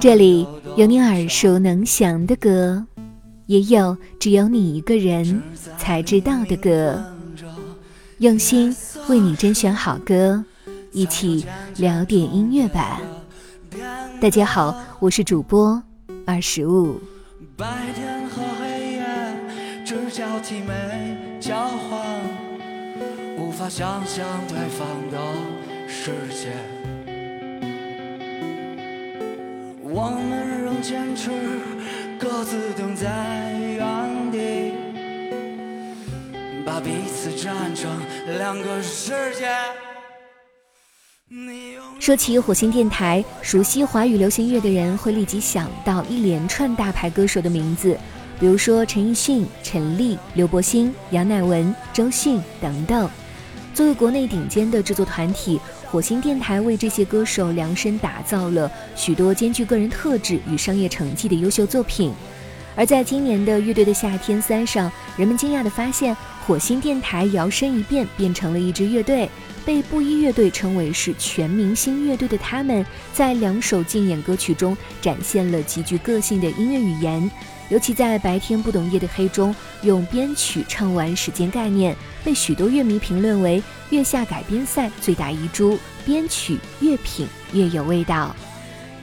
这里有你耳熟能详的歌，也有只有你一个人才知道的歌。用心为你甄选好歌，一起聊点音乐吧。大家好，我是主播二十五。白天和黑夜只交替没交换，无法想象对方的世界。我们仍坚持各自等在原地，把彼此站成两个世界。说起火星电台，熟悉华语流行乐的人会立即想到一连串大牌歌手的名字，比如说陈奕迅、陈粒、刘柏辛、杨乃文、周迅等等。作为国内顶尖的制作团体，火星电台为这些歌手量身打造了许多兼具个人特质与商业成绩的优秀作品。而在今年的《乐队的夏天三》上，人们惊讶地发现，火星电台摇身一变变成了一支乐队。被布衣乐队称为是全明星乐队的他们，在两首竞演歌曲中展现了极具个性的音乐语言。尤其在《白天不懂夜的黑》中，用编曲唱完时间概念，被许多乐迷评论为月下改编赛最大遗珠。编曲越品越有味道。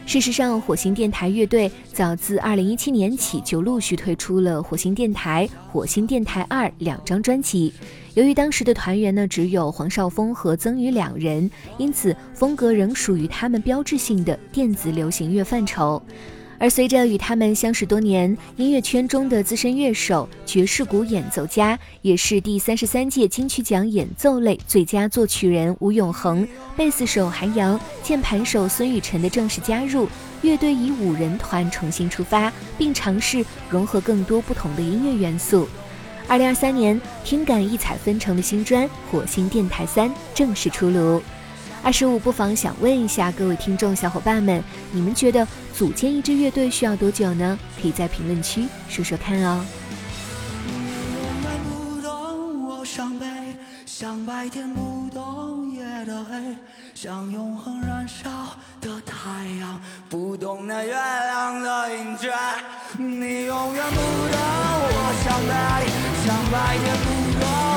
事实上，火星电台乐队早自2017年起就陆续推出了《火星电台》《火星电台二》两张专辑。由于当时的团员呢只有黄少峰和曾宇两人，因此风格仍属于他们标志性的电子流行乐范畴。而随着与他们相识多年，音乐圈中的资深乐手、爵士鼓演奏家，也是第三十三届金曲奖演奏类最佳作曲人吴永恒、贝斯手韩阳、键盘手孙雨辰的正式加入，乐队以五人团重新出发，并尝试融合更多不同的音乐元素。二零二三年，听感异彩纷呈的新专《火星电台三》正式出炉。二十五不妨想问一下各位听众小伙伴们，你们觉得组建一支乐队需要多久呢？可以在评论区说说看哦。像白天不懂夜的黑，像永恒燃烧的太阳，不懂那月亮的阴缺。你永远不懂我伤悲，像白天不懂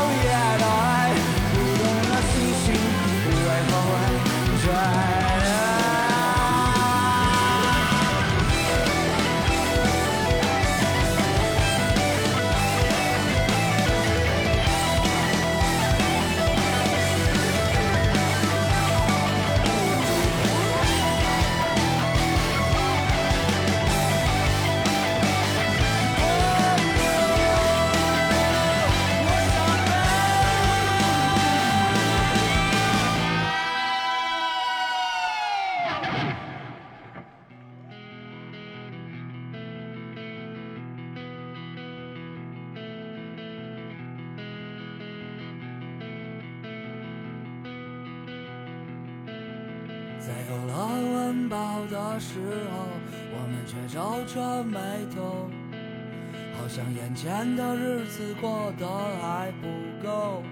在有了温饱的时候，我们却皱着眉头，好像眼前的日子过得还不够。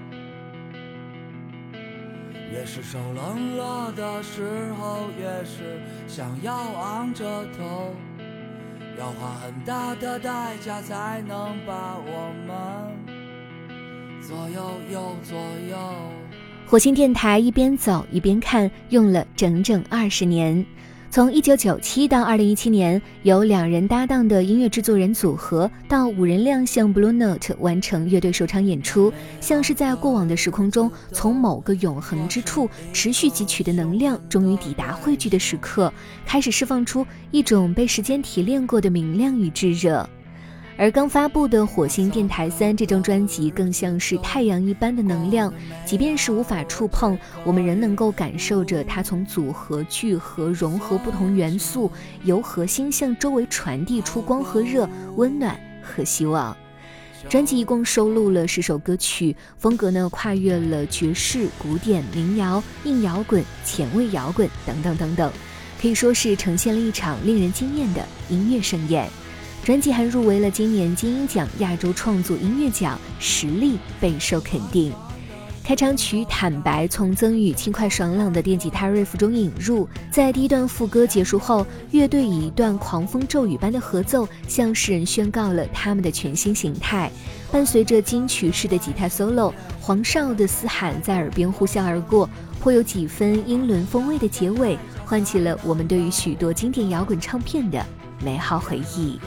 越是受冷落的时候，越是想要昂着头，要花很大的代价才能把我们左右又左右。火星电台一边走一边看，用了整整二十年。从一九九七到二零一七年，由两人搭档的音乐制作人组合到五人亮相 Blue Note 完成乐队首场演出，像是在过往的时空中，从某个永恒之处持续汲取的能量，终于抵达汇聚的时刻，开始释放出一种被时间提炼过的明亮与炙热。而刚发布的《火星电台三》这张专辑，更像是太阳一般的能量，即便是无法触碰，我们仍能够感受着它从组合、聚合、融合不同元素，由核心向周围传递出光和热、温暖和希望。专辑一共收录了十首歌曲，风格呢跨越了爵士、古典、民谣、硬摇滚、前卫摇滚等等等等，可以说是呈现了一场令人惊艳的音乐盛宴。专辑还入围了今年金鹰奖亚洲创作音乐奖，实力备受肯定。开场曲《坦白》从曾宇轻快爽朗的电吉他 riff 中引入，在第一段副歌结束后，乐队以一段狂风骤雨般的合奏向世人宣告了他们的全新形态。伴随着金曲式的吉他 solo，黄少的嘶喊在耳边呼啸而过，颇有几分英伦风味的结尾，唤起了我们对于许多经典摇滚唱片的美好回忆。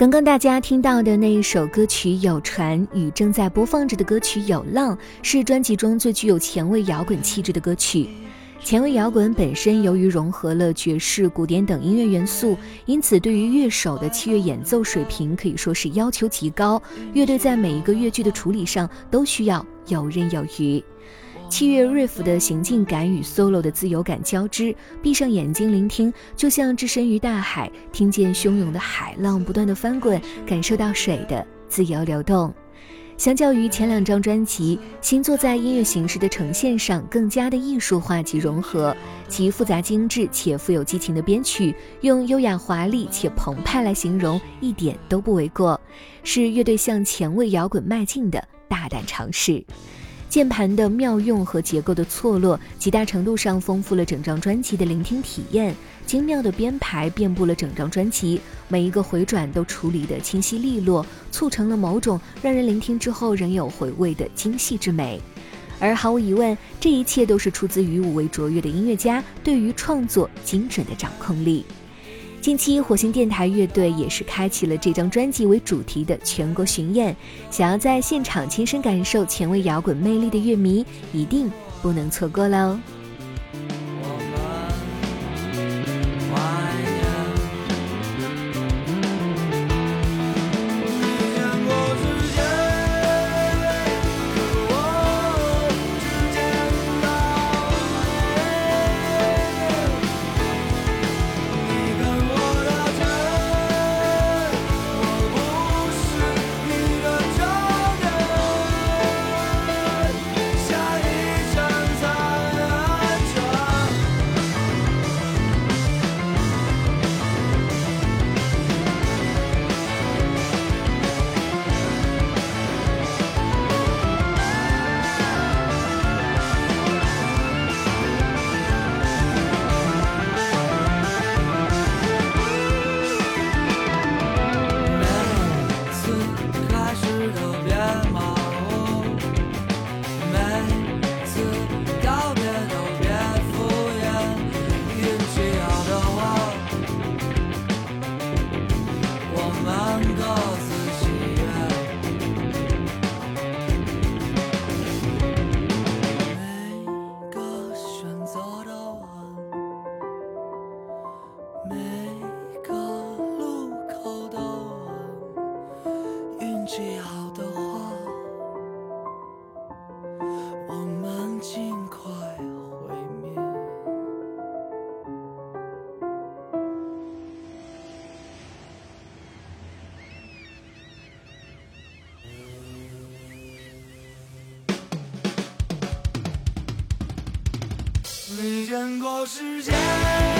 刚刚大家听到的那一首歌曲《有船》与正在播放着的歌曲《有浪》，是专辑中最具有前卫摇滚气质的歌曲。前卫摇滚本身由于融合了爵士、古典等音乐元素，因此对于乐手的器乐演奏水平可以说是要求极高。乐队在每一个乐句的处理上都需要游刃有余。器乐 riff 的行进感与 solo 的自由感交织，闭上眼睛聆听，就像置身于大海，听见汹涌的海浪不断的翻滚，感受到水的自由流动。相较于前两张专辑，新作在音乐形式的呈现上更加的艺术化及融合，其复杂精致且富有激情的编曲，用优雅华丽且澎湃来形容一点都不为过，是乐队向前卫摇滚迈进的大胆尝试。键盘的妙用和结构的错落，极大程度上丰富了整张专辑的聆听体验。精妙的编排遍布了整张专辑，每一个回转都处理得清晰利落，促成了某种让人聆听之后仍有回味的精细之美。而毫无疑问，这一切都是出自于五位卓越的音乐家对于创作精准的掌控力。近期，火星电台乐队也是开启了这张专辑为主题的全国巡演。想要在现场亲身感受前卫摇滚魅力的乐迷，一定不能错过喽！没见过世界。